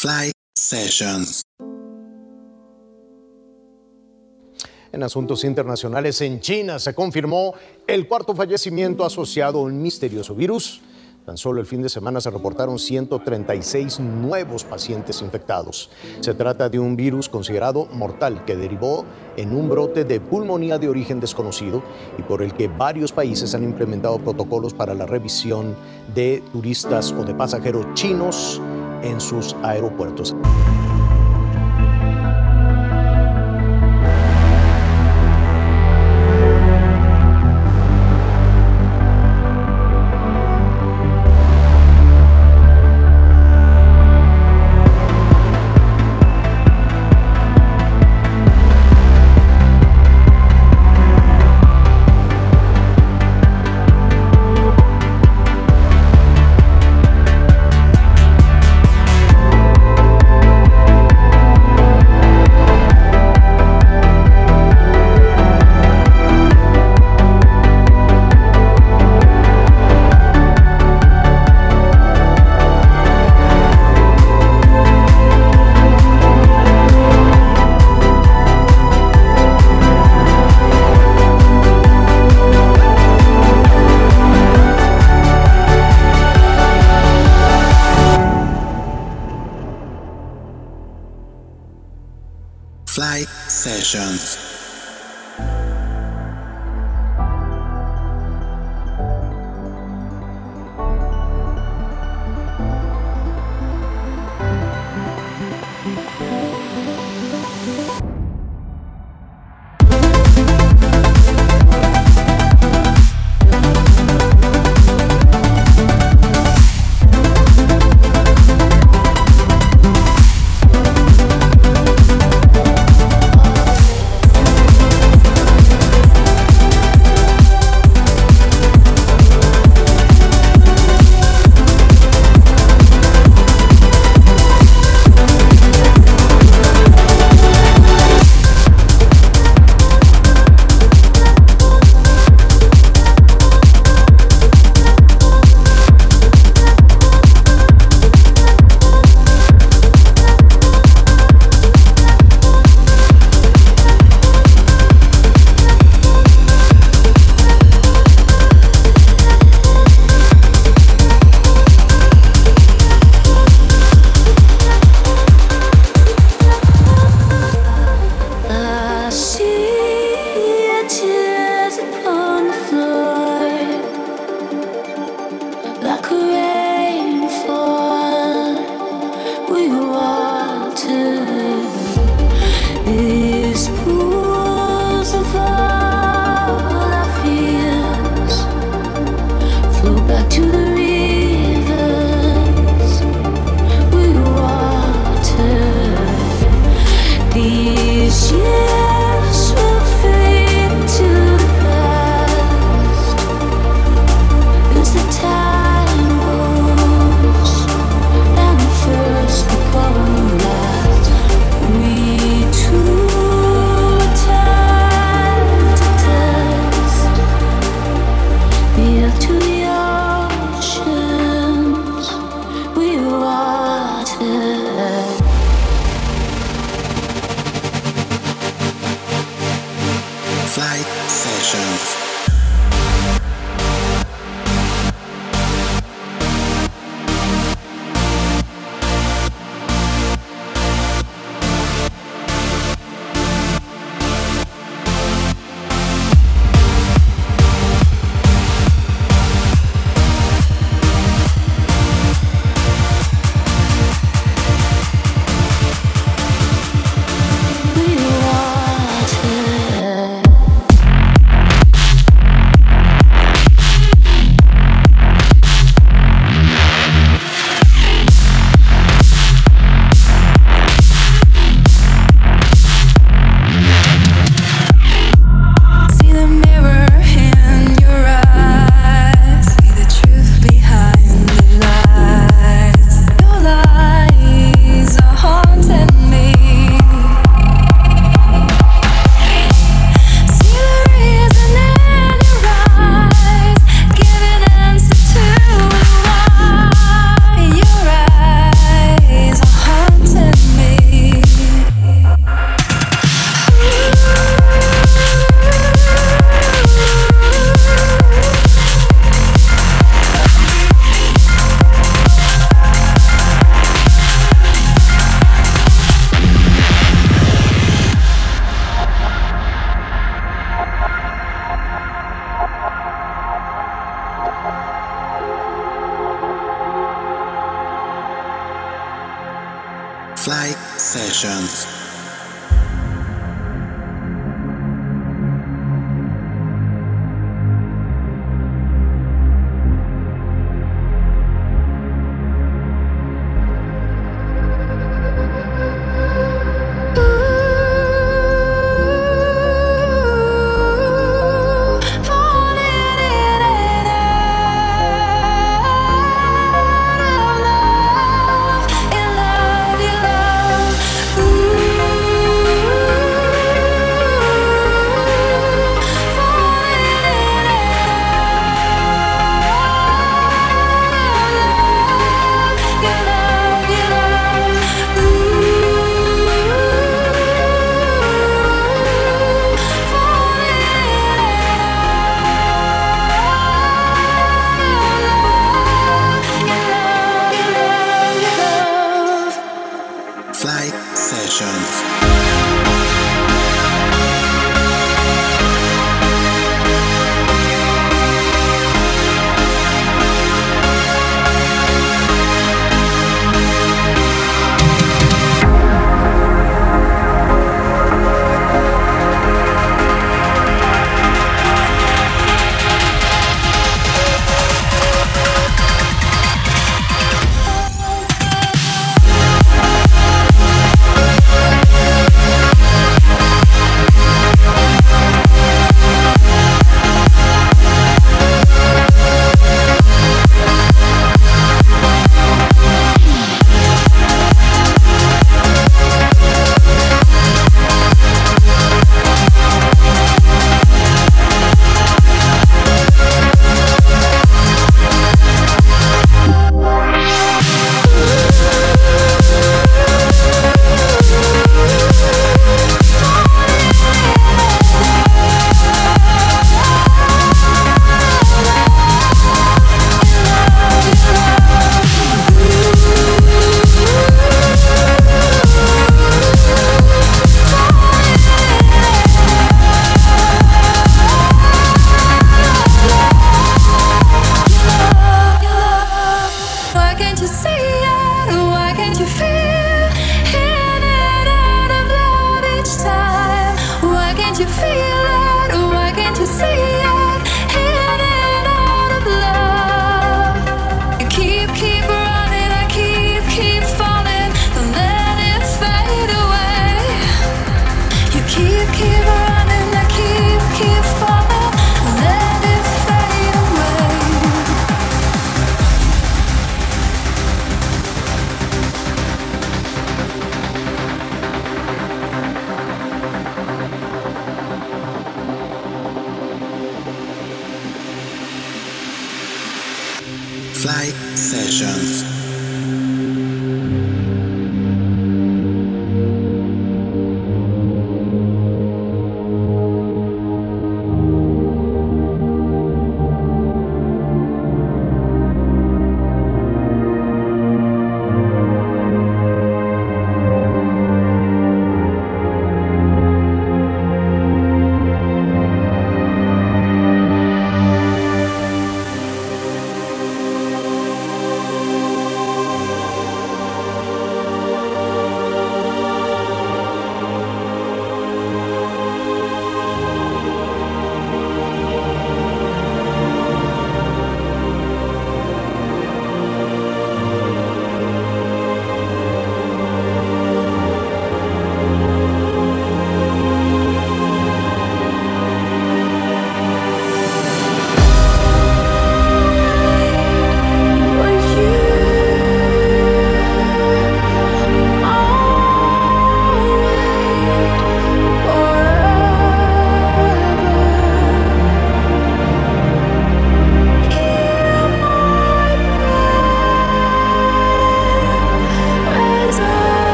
Fly Sessions. En asuntos internacionales, en China se confirmó el cuarto fallecimiento asociado a un misterioso virus. Tan solo el fin de semana se reportaron 136 nuevos pacientes infectados. Se trata de un virus considerado mortal que derivó en un brote de pulmonía de origen desconocido y por el que varios países han implementado protocolos para la revisión de turistas o de pasajeros chinos en sus aeropuertos.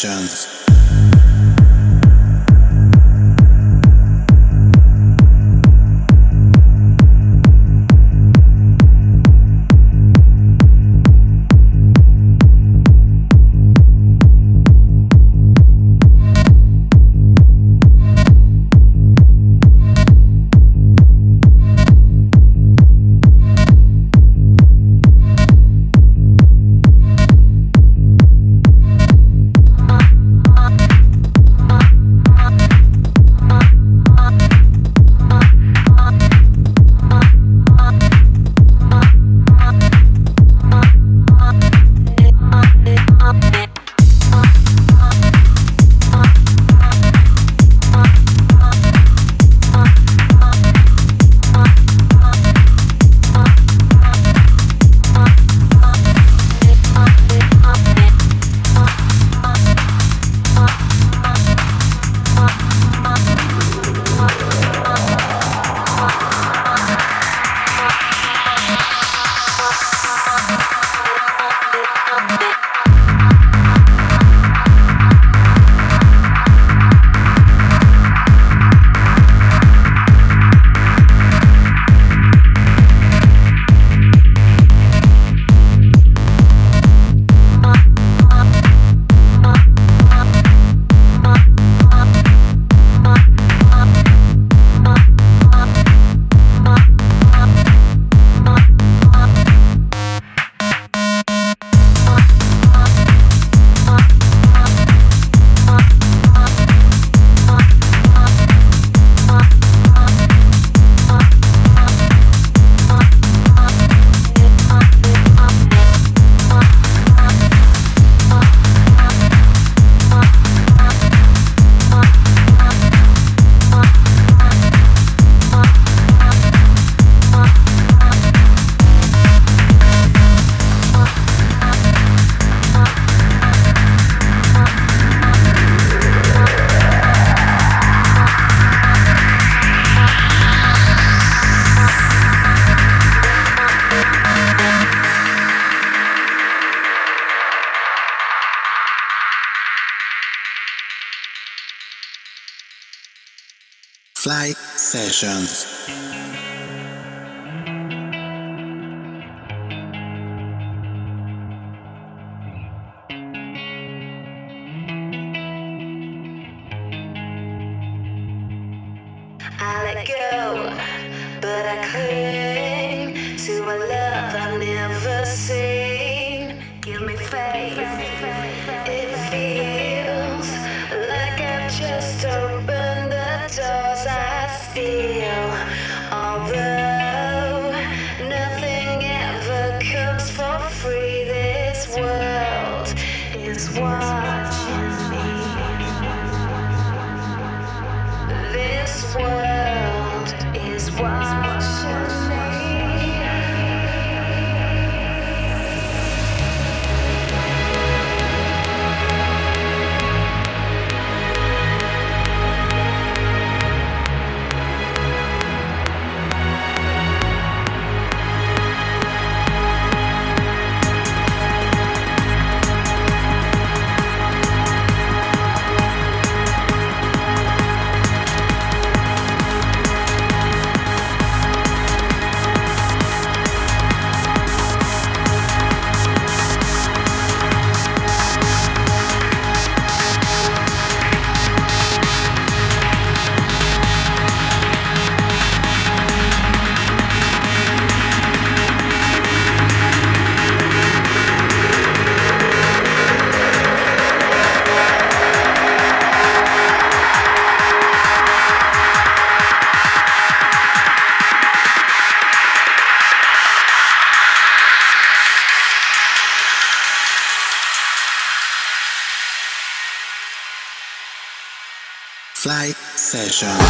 Sessions. I let go, session.